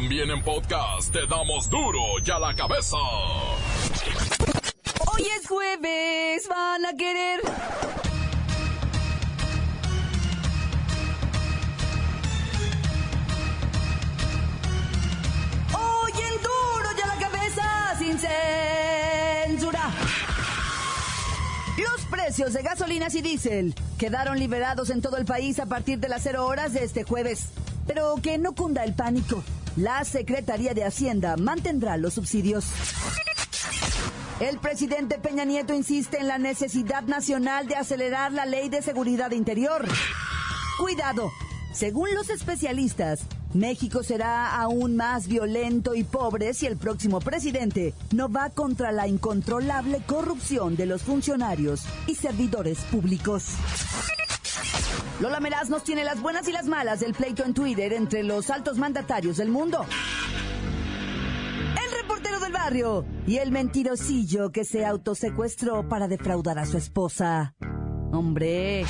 También en podcast te damos duro y a la cabeza. Hoy es jueves, van a querer. Hoy en duro y a la cabeza, sin censura. Los precios de gasolinas y diésel quedaron liberados en todo el país a partir de las 0 horas de este jueves. Pero que no cunda el pánico. La Secretaría de Hacienda mantendrá los subsidios. El presidente Peña Nieto insiste en la necesidad nacional de acelerar la ley de seguridad interior. Cuidado, según los especialistas, México será aún más violento y pobre si el próximo presidente no va contra la incontrolable corrupción de los funcionarios y servidores públicos. Lola Meraz nos tiene las buenas y las malas del pleito en Twitter entre los altos mandatarios del mundo. El reportero del barrio y el mentirosillo que se autosecuestró para defraudar a su esposa. Hombre.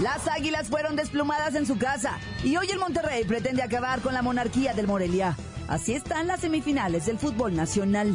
Las águilas fueron desplumadas en su casa y hoy el Monterrey pretende acabar con la monarquía del Morelia. Así están las semifinales del fútbol nacional.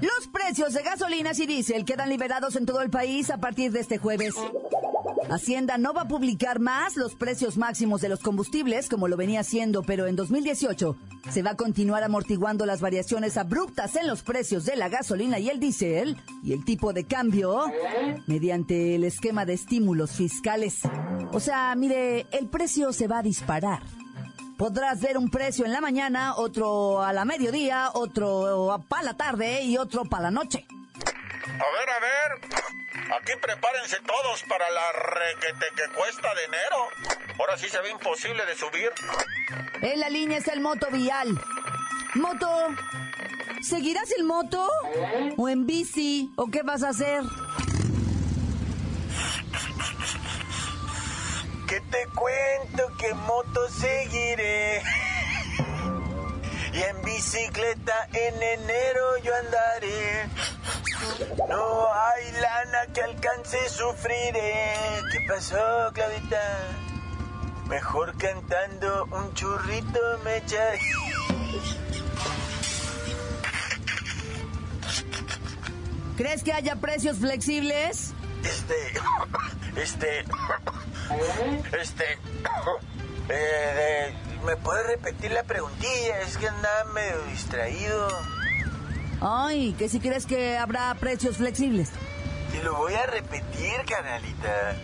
Los precios de gasolinas y diésel quedan liberados en todo el país a partir de este jueves. Hacienda no va a publicar más los precios máximos de los combustibles como lo venía haciendo, pero en 2018 se va a continuar amortiguando las variaciones abruptas en los precios de la gasolina y el diésel y el tipo de cambio mediante el esquema de estímulos fiscales. O sea, mire, el precio se va a disparar. Podrás ver un precio en la mañana, otro a la mediodía, otro para la tarde y otro para la noche. A ver, a ver. Aquí prepárense todos para la requete que cuesta de enero. Ahora sí se ve imposible de subir. En la línea está el moto vial. Moto, ¿seguirás el moto? ¿O en bici? ¿O qué vas a hacer? ¿Qué te cuento? que moto seguiré? Y en bicicleta en enero yo andaré. No hay lana que alcance, sufriré. ¿Qué pasó, Claudita? Mejor cantando un churrito me echaré. ¿Crees que haya precios flexibles? Este, este, este, eh, ¿me puedes repetir la preguntilla? Es que andaba medio distraído. Ay, que si crees que habrá precios flexibles. Te lo voy a repetir, canalita.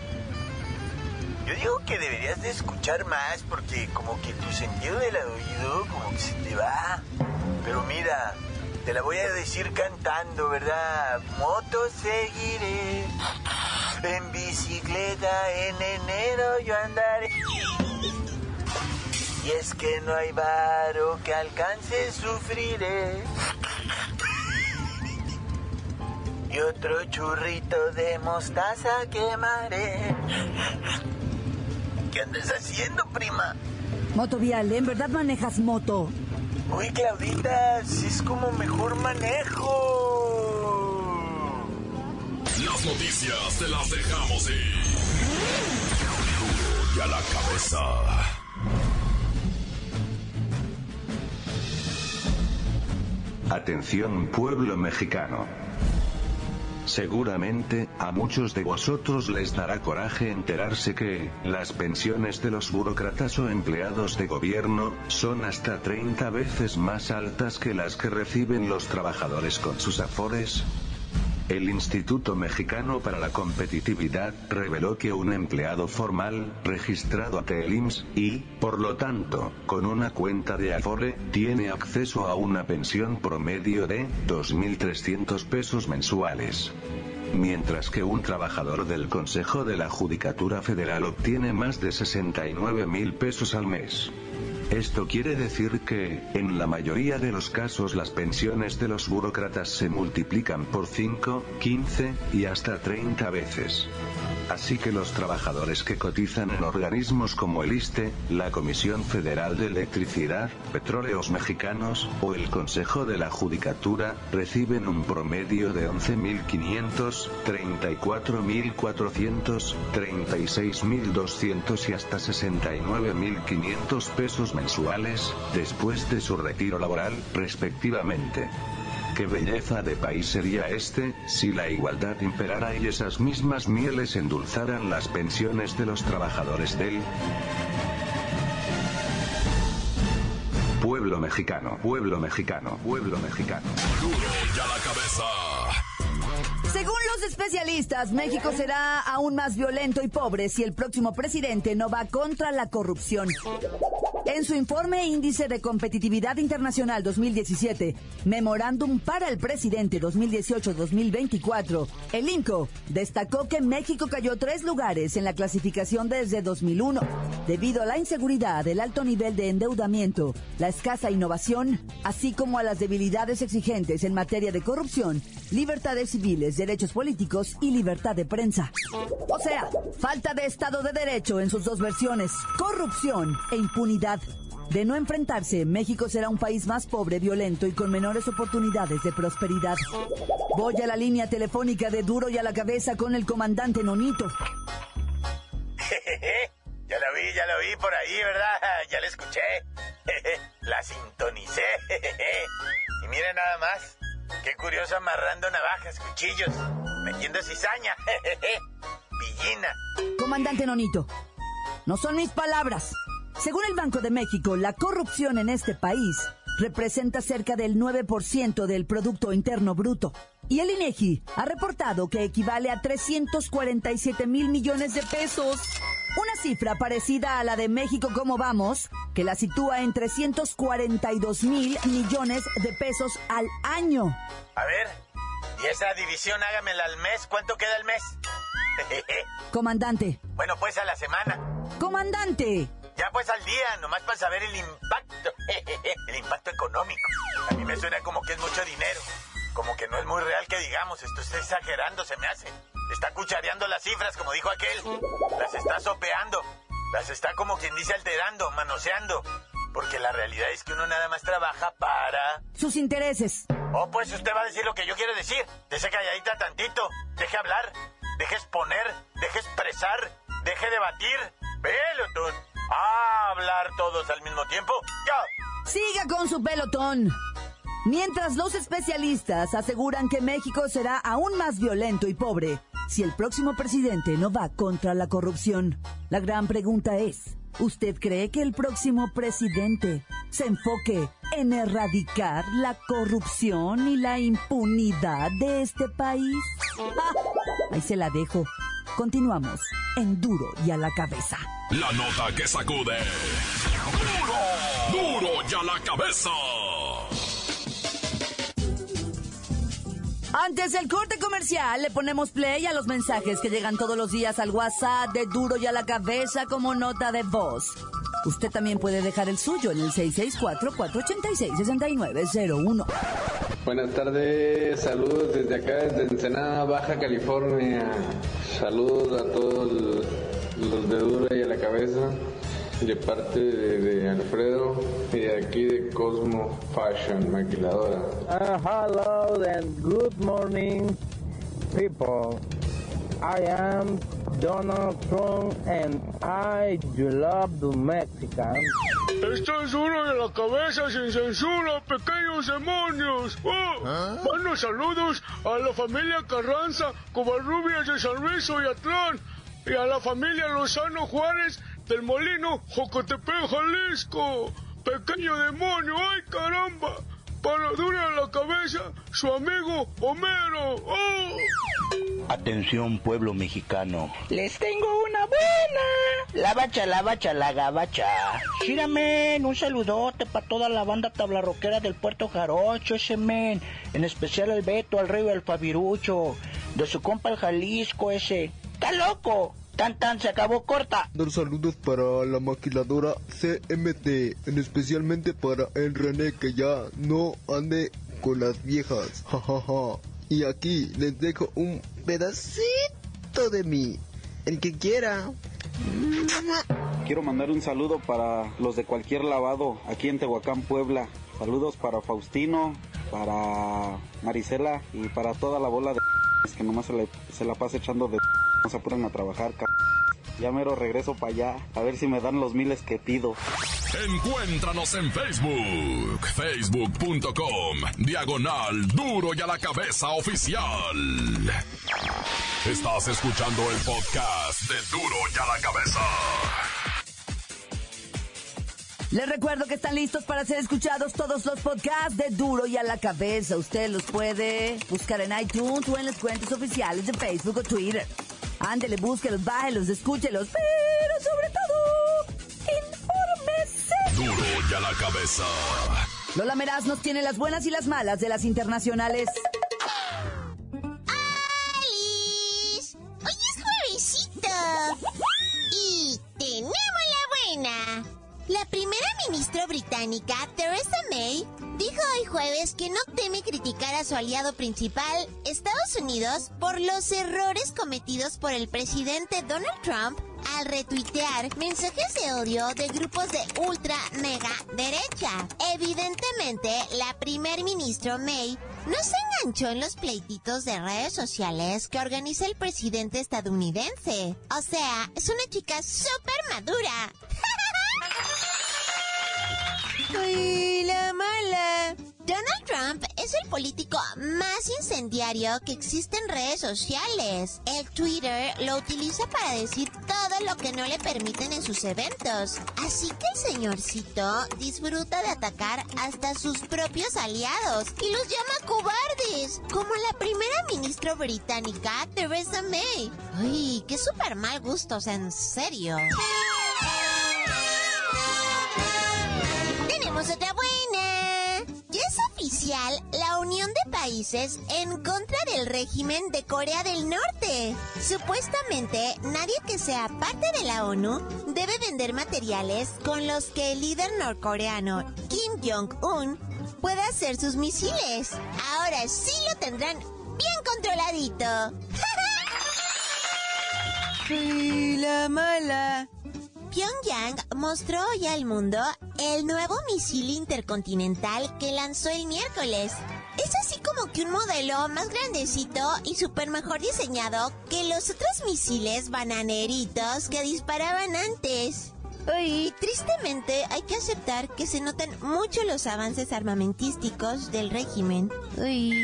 Yo digo que deberías de escuchar más porque como que tu sentido del oído como que se te va. Pero mira, te la voy a decir cantando, ¿verdad? Moto seguiré. En bicicleta en enero yo andaré. Y es que no hay varo que alcance, sufriré. Y otro churrito de mostaza quemaré. ¿Qué andas haciendo, prima? Moto vial, ¿en verdad manejas moto? Uy, Claudita, si es como mejor manejo. Las noticias te las dejamos ir. Duro y a la cabeza. Atención pueblo mexicano. Seguramente, a muchos de vosotros les dará coraje enterarse que, las pensiones de los burócratas o empleados de gobierno, son hasta 30 veces más altas que las que reciben los trabajadores con sus afores. El Instituto Mexicano para la Competitividad reveló que un empleado formal, registrado ante el y, por lo tanto, con una cuenta de Afore, tiene acceso a una pensión promedio de 2.300 pesos mensuales. Mientras que un trabajador del Consejo de la Judicatura Federal obtiene más de 69 mil pesos al mes. Esto quiere decir que, en la mayoría de los casos las pensiones de los burócratas se multiplican por 5, 15 y hasta 30 veces. Así que los trabajadores que cotizan en organismos como el ISTE, la Comisión Federal de Electricidad, Petróleos Mexicanos, o el Consejo de la Judicatura, reciben un promedio de 11.500, 34.400, 36.200 y hasta 69.500 pesos mensuales, después de su retiro laboral, respectivamente. Qué belleza de país sería este, si la igualdad imperara y esas mismas mieles endulzaran las pensiones de los trabajadores del pueblo mexicano, pueblo mexicano, pueblo mexicano. ya la cabeza. Según los especialistas, México será aún más violento y pobre si el próximo presidente no va contra la corrupción. En su informe Índice de Competitividad Internacional 2017, Memorándum para el Presidente 2018-2024, el INCO destacó que México cayó tres lugares en la clasificación desde 2001, debido a la inseguridad, el alto nivel de endeudamiento, la escasa innovación, así como a las debilidades exigentes en materia de corrupción, libertades civiles, derechos políticos y libertad de prensa. O sea, falta de Estado de Derecho en sus dos versiones, corrupción e impunidad. De no enfrentarse, México será un país más pobre, violento y con menores oportunidades de prosperidad. Voy a la línea telefónica de Duro y a la cabeza con el comandante Nonito. ya la vi, ya la vi por ahí, ¿verdad? Ya la escuché. la sintonicé. y mire nada más. Qué curioso amarrando navajas, cuchillos, metiendo cizaña. Pillina. Comandante Nonito, no son mis palabras. Según el Banco de México, la corrupción en este país representa cerca del 9% del Producto Interno Bruto. Y el INEGI ha reportado que equivale a 347 mil millones de pesos. Una cifra parecida a la de México como vamos, que la sitúa en 342 mil millones de pesos al año. A ver, y esa división hágamela al mes, ¿cuánto queda el mes? Comandante. Bueno, pues a la semana. Comandante. Ya pues al día, nomás para saber el impacto. el impacto económico. A mí me suena como que es mucho dinero. Como que no es muy real que digamos, esto está exagerando, se me hace. Está cuchareando las cifras, como dijo aquel. Las está sopeando. Las está como quien dice alterando, manoseando. Porque la realidad es que uno nada más trabaja para... Sus intereses. Oh, pues usted va a decir lo que yo quiero decir. Deje calladita tantito. Deje hablar. Deje exponer. Deje expresar. Deje debatir. Pelotón. A hablar todos al mismo tiempo. Ya. Siga con su pelotón. Mientras los especialistas aseguran que México será aún más violento y pobre si el próximo presidente no va contra la corrupción. La gran pregunta es, ¿usted cree que el próximo presidente se enfoque en erradicar la corrupción y la impunidad de este país? Ah, ahí se la dejo. Continuamos en Duro y a la cabeza. La nota que sacude. Duro, duro y a la cabeza. Antes del corte comercial, le ponemos play a los mensajes que llegan todos los días al WhatsApp de Duro y a la cabeza como nota de voz. Usted también puede dejar el suyo en el 664-486-6901. Buenas tardes, saludos desde acá, desde Ensenada, Baja California. Saludos a todos los de Duro y a la cabeza de parte de, Alfredo y de aquí de Cosmo Fashion Maquiladora. Uh, hello and good morning, people. I am Donald Trump and I love the Mexican. Esto es uno de la cabeza sin censura, pequeños demonios. Oh, Buenos saludos a la familia Carranza, Covarrubias de San Luis Oyatlán y a la familia Lozano Juárez del Molino, Jocotepec, Jalisco. Pequeño demonio, ay caramba. Para dura la cabeza, su amigo Homero. ¡Oh! Atención pueblo mexicano. Les tengo una buena. La bacha, la bacha, la gabacha. Giramen, un saludote para toda la banda tablarroquera del puerto Jarocho, ese men. En especial al Beto, al Rey y al Fabirucho. De su compa el Jalisco ese. ¡Está loco! Tan tan se acabó corta. Dar saludos para la maquiladora CMT, en especialmente para el René que ya no ande con las viejas. Jajaja. Y aquí les dejo un pedacito de mí. El que quiera. Quiero mandar un saludo para los de cualquier lavado aquí en Tehuacán, Puebla. Saludos para Faustino, para Marisela y para toda la bola de que nomás se, se la pasa echando de no se apuran a trabajar. Ya mero regreso para allá, a ver si me dan los miles que pido. Encuéntranos en Facebook, facebook.com, diagonal duro y a la cabeza oficial. Estás escuchando el podcast de duro y a la cabeza. Les recuerdo que están listos para ser escuchados todos los podcasts de Duro y a la cabeza. Usted los puede buscar en iTunes o en las cuentas oficiales de Facebook o Twitter. Ándele, búsquelos, bájelos, escúchelos, pero sobre todo, infórmese. Duro y a la cabeza. Lola Meraz nos tiene las buenas y las malas de las internacionales. Ministra británica, Theresa May, dijo hoy jueves que no teme criticar a su aliado principal, Estados Unidos, por los errores cometidos por el presidente Donald Trump al retuitear mensajes de odio de grupos de ultra mega derecha. Evidentemente, la primer ministro May no se enganchó en los pleititos de redes sociales que organiza el presidente estadounidense. O sea, es una chica súper madura. ¡Ay, la mala! Donald Trump es el político más incendiario que existe en redes sociales. El Twitter lo utiliza para decir todo lo que no le permiten en sus eventos. Así que el señorcito disfruta de atacar hasta sus propios aliados y los llama cobardes, como la primera ministra británica, Theresa May. ¡Ay, qué súper mal gusto, o sea, en serio! La unión de países en contra del régimen de Corea del Norte. Supuestamente, nadie que sea parte de la ONU debe vender materiales con los que el líder norcoreano Kim Jong-un pueda hacer sus misiles. Ahora sí lo tendrán bien controladito. ¡Sí, la mala! Pyongyang mostró hoy al mundo el nuevo misil intercontinental que lanzó el miércoles. Es así como que un modelo más grandecito y súper mejor diseñado que los otros misiles bananeritos que disparaban antes. Y tristemente hay que aceptar que se notan mucho los avances armamentísticos del régimen. Uy.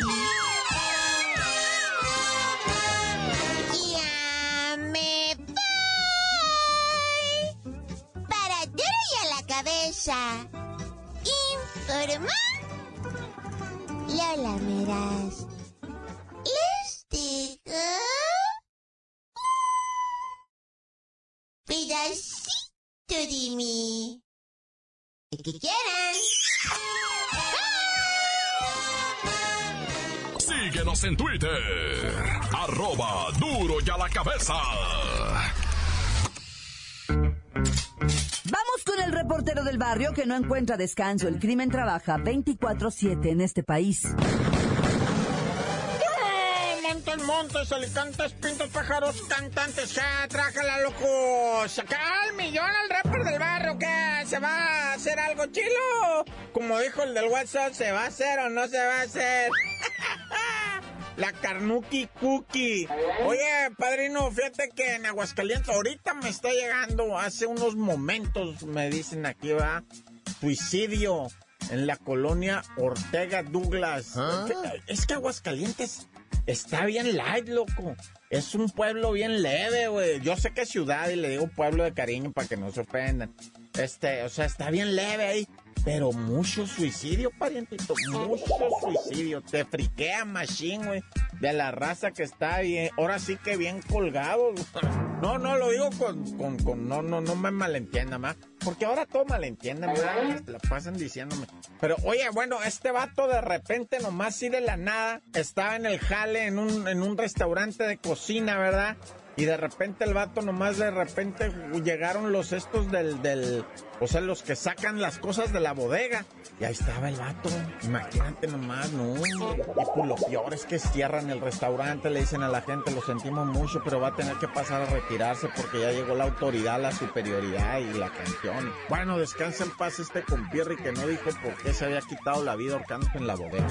Cabeza. Informa. Lola Meraz. Les digo. Pedacito de mí. El que quieran. Síguenos en Twitter. Arroba duro y a la cabeza. Con el reportero del barrio que no encuentra descanso. El crimen trabaja 24-7 en este país. Montes, montes, alicantes, pintos, pájaros, cantantes, ya, trájala, loco. Saca al millón al rapper del barrio, que se va a hacer algo chilo. Como dijo el del WhatsApp, ¿se va a hacer o no se va a hacer? La Carnuki Cookie. Oye, padrino, fíjate que en Aguascalientes ahorita me está llegando, hace unos momentos, me dicen aquí, va, suicidio en la colonia Ortega Douglas. Es que Aguascalientes está bien light, loco. Es un pueblo bien leve, güey. Yo sé que es ciudad y le digo pueblo de cariño para que no se ofendan. Este, o sea, está bien leve ahí. Pero mucho suicidio, parientito. Mucho suicidio. Te friquea machine, güey. De la raza que está bien. Ahora sí que bien colgado. No, no, lo digo con, con, con no, no, no me malentienda más. porque ahora todo malentienden. Te la pasan diciéndome. Pero oye, bueno, este vato de repente nomás sí de la nada estaba en el jale en un, en un restaurante de cocina, ¿verdad? Y de repente el vato nomás de repente llegaron los estos del, del, o sea, los que sacan las cosas de la bodega. Y ahí estaba el vato. Imagínate nomás, no. Y pues lo peor es que cierran el restaurante, le dicen a la gente, lo sentimos mucho, pero va a tener que pasar a retirarse porque ya llegó la autoridad, la superioridad y la canción. Bueno, descansa en paz este compierri que no dijo por qué se había quitado la vida ahorcando en la bodega.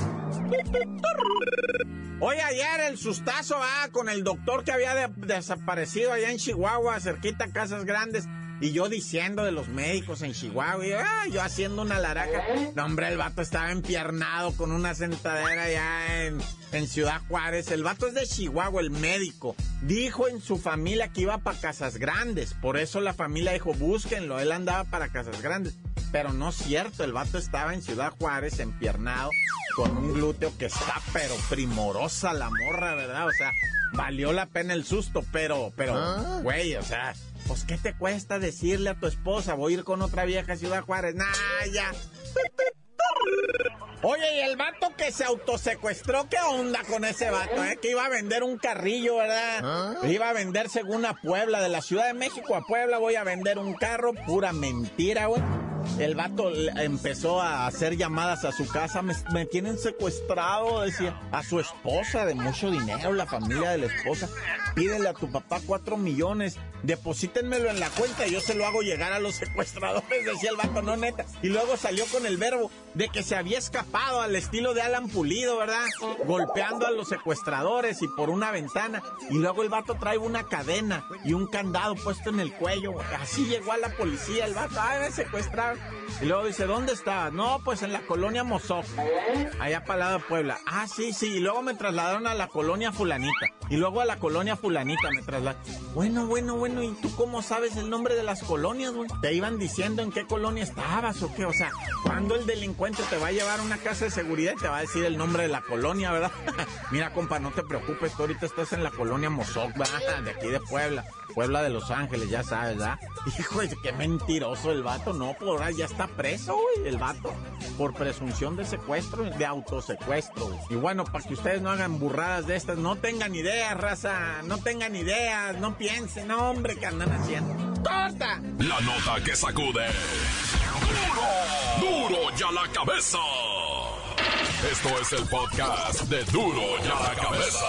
Hoy ayer el sustazo ah, con el doctor que había desaparecido allá en Chihuahua, cerquita a Casas Grandes. Y yo diciendo de los médicos en Chihuahua, y, ah, yo haciendo una laraca. No, hombre, el vato estaba empiernado con una sentadera allá en, en Ciudad Juárez. El vato es de Chihuahua, el médico. Dijo en su familia que iba para Casas Grandes. Por eso la familia dijo, búsquenlo. Él andaba para Casas Grandes. Pero no es cierto, el vato estaba en Ciudad Juárez empiernado con un glúteo que está pero primorosa la morra, ¿verdad? O sea, valió la pena el susto, pero, pero, ¿Ah? güey, o sea, pues ¿qué te cuesta decirle a tu esposa, voy a ir con otra vieja a Ciudad Juárez? Nah, ya. Oye, y el vato que se autosecuestró, ¿qué onda con ese vato, eh? Que iba a vender un carrillo, ¿verdad? ¿Ah? Iba a vender según a Puebla, de la Ciudad de México a Puebla, voy a vender un carro, pura mentira, güey. El vato empezó a hacer llamadas a su casa, me, me tienen secuestrado, decía, a su esposa de mucho dinero, la familia de la esposa. Pídele a tu papá cuatro millones, deposítenmelo en la cuenta y yo se lo hago llegar a los secuestradores, decía el vato, no neta. Y luego salió con el verbo de que se había escapado al estilo de Alan Pulido, ¿verdad? Golpeando a los secuestradores y por una ventana. Y luego el vato trae una cadena y un candado puesto en el cuello. Así llegó a la policía el vato, ay, me secuestraron. Y luego dice, ¿dónde estaba? No, pues en la colonia Mozoc, allá para lado de Puebla. Ah, sí, sí. Y luego me trasladaron a la colonia fulanita. Y luego a la colonia fulanita me trasladaron. Bueno, bueno, bueno. ¿Y tú cómo sabes el nombre de las colonias, güey? ¿Te iban diciendo en qué colonia estabas o qué? O sea, ¿cuándo el delincuente te va a llevar a una casa de seguridad y te va a decir el nombre de la colonia, verdad? Mira, compa, no te preocupes. Tú ahorita estás en la colonia Mozoc, ¿verdad? De aquí de Puebla. Puebla de Los Ángeles, ya sabes, ¿verdad? Hijo, qué mentiroso el vato. No, por ahora ya está preso, güey, el vato. Por presunción de secuestro, de autosecuestro. Y bueno, para que ustedes no hagan burradas de estas, no tengan ideas, raza. No tengan ideas, no piensen, no, hombre, ¿qué andan haciendo? ¡Corta! La nota que sacude. ¡Duro! ¡Duro ya la cabeza! Esto es el podcast de Duro ya la cabeza.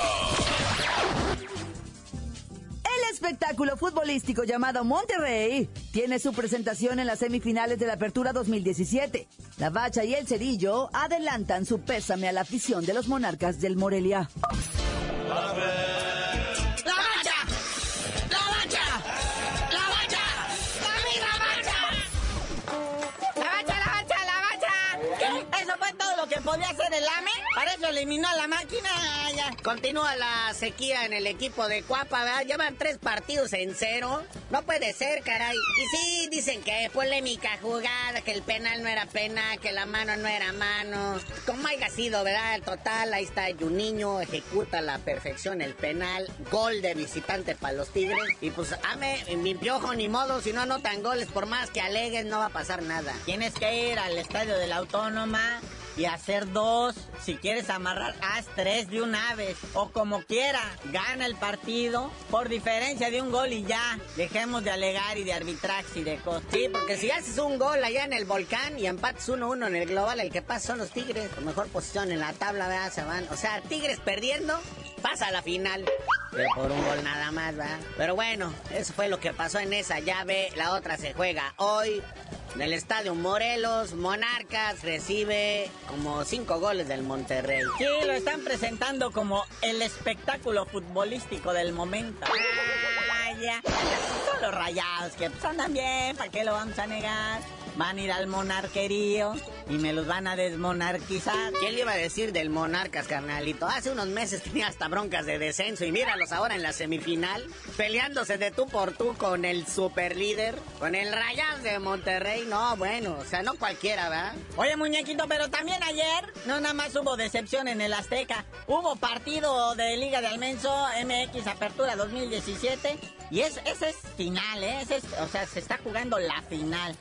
El espectáculo futbolístico llamado Monterrey tiene su presentación en las semifinales de la Apertura 2017. La Bacha y el Cerillo adelantan su pésame a la afición de los monarcas del Morelia. ¡La podía hacer el AME? Para eso eliminó a la máquina. Continúa la sequía en el equipo de Cuapa, ¿verdad? Llevan tres partidos en cero. No puede ser, caray. Y sí, dicen que polémica jugada, que el penal no era pena, que la mano no era mano. Como haya sido, ¿verdad? El total, ahí está Juninho, ejecuta a la perfección el penal. Gol de visitante para los Tigres. Y pues, ame, mi piojo, ni modo, si no anotan goles, por más que alegues, no va a pasar nada. Tienes que ir al estadio de la Autónoma y hacer dos. Si quieres amarrar, haz tres de una vez. O como quiera, gana el partido por diferencia de un gol y ya. Dejemos de alegar y de arbitraje y de cosas. Sí, porque si haces un gol allá en el volcán y empates 1-1 en el global, el que pasa son los Tigres. Con mejor posición en la tabla, ¿verdad? Se van. O sea, Tigres perdiendo, pasa a la final. Por un gol nada más, ¿verdad? Pero bueno, eso fue lo que pasó en esa llave. La otra se juega hoy. En el estadio Morelos, Monarcas recibe como cinco goles del Monterrey. Sí, lo están presentando como el espectáculo futbolístico del momento. Ah, ya. Son los rayados que pues, andan bien, ¿para qué lo vamos a negar? Van a ir al monarquerío y me los van a desmonarquizar. ¿Quién le iba a decir del Monarcas, carnalito? Hace unos meses tenía hasta broncas de descenso y míralos ahora en la semifinal, peleándose de tú por tú con el super líder, con el Rayas de Monterrey. No, bueno, o sea, no cualquiera, ¿verdad? Oye, muñequito, pero también ayer no nada más hubo decepción en el Azteca. Hubo partido de Liga de Almenso MX Apertura 2017 y es, ese es final, ¿eh? Ese es, o sea, se está jugando la final.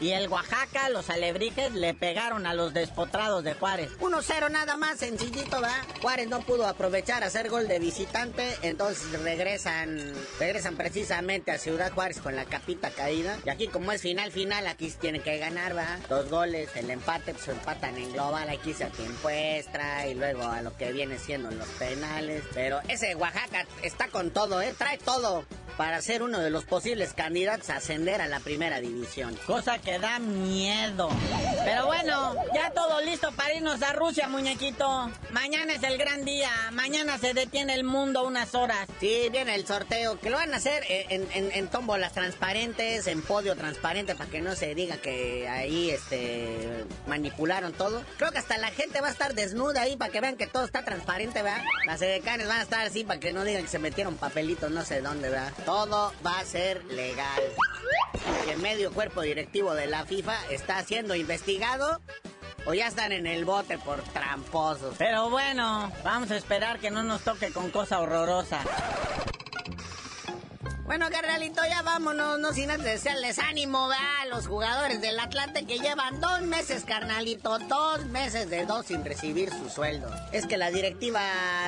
Y el Oaxaca, los alebrijes, le pegaron a los despotrados de Juárez. 1-0 nada más, sencillito, ¿va? Juárez no pudo aprovechar hacer gol de visitante, entonces regresan, regresan precisamente a Ciudad Juárez con la capita caída. Y aquí como es final, final, aquí se tiene que ganar, ¿va? Dos goles, el empate, pues empatan en global, aquí se tiempo extra y luego a lo que viene siendo los penales. Pero ese Oaxaca está con todo, ¿eh? Trae todo para ser uno de los posibles candidatos a ascender a la primera división. Cosa que da miedo. Pero bueno, ya todo listo para irnos a Rusia, muñequito. Mañana es el gran día. Mañana se detiene el mundo unas horas. Sí, viene el sorteo, que lo van a hacer en, en, en tómbolas transparentes, en podio transparente, para que no se diga que ahí este manipularon todo. Creo que hasta la gente va a estar desnuda ahí para que vean que todo está transparente, ¿verdad? Las edecanes van a estar así para que no digan que se metieron papelitos no sé dónde, ¿verdad? Todo va a ser legal. El medio cuerpo directivo de la FIFA está siendo investigado o ya están en el bote por tramposos. Pero bueno, vamos a esperar que no nos toque con cosa horrorosa. Bueno, carnalito, ya vámonos, no sin antes desearles ánimo, va, a los jugadores del Atlante que llevan dos meses, carnalito, dos meses de dos sin recibir su sueldo. Es que la directiva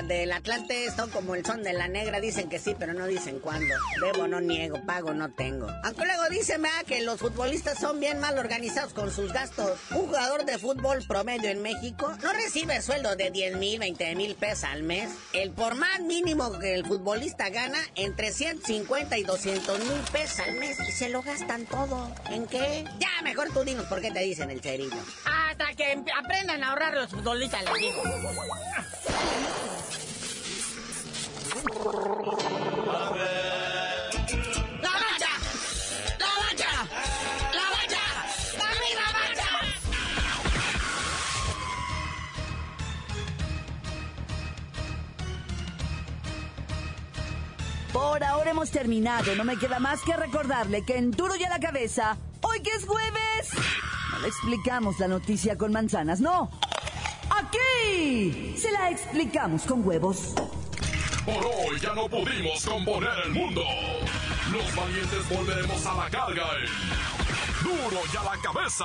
del Atlante son como el son de la negra, dicen que sí, pero no dicen cuándo. Debo, no niego, pago, no tengo. Aunque luego dicen, va, que los futbolistas son bien mal organizados con sus gastos. Un jugador de fútbol promedio en México no recibe sueldo de 10 mil, 20 mil pesos al mes. El por más mínimo que el futbolista gana, entre 150 y 200 mil pesos al mes y se lo gastan todo. ¿En qué? Ya, mejor tú dinos por qué te dicen el cerillo. Hasta que aprendan a ahorrar los futbolistas, les digo. ¡La Ahora hemos terminado. No me queda más que recordarle que en Duro y a la Cabeza, hoy que es jueves, no le explicamos la noticia con manzanas, no. Aquí se la explicamos con huevos. Por hoy ya no pudimos componer el mundo. Los valientes volveremos a la carga en Duro y a la cabeza.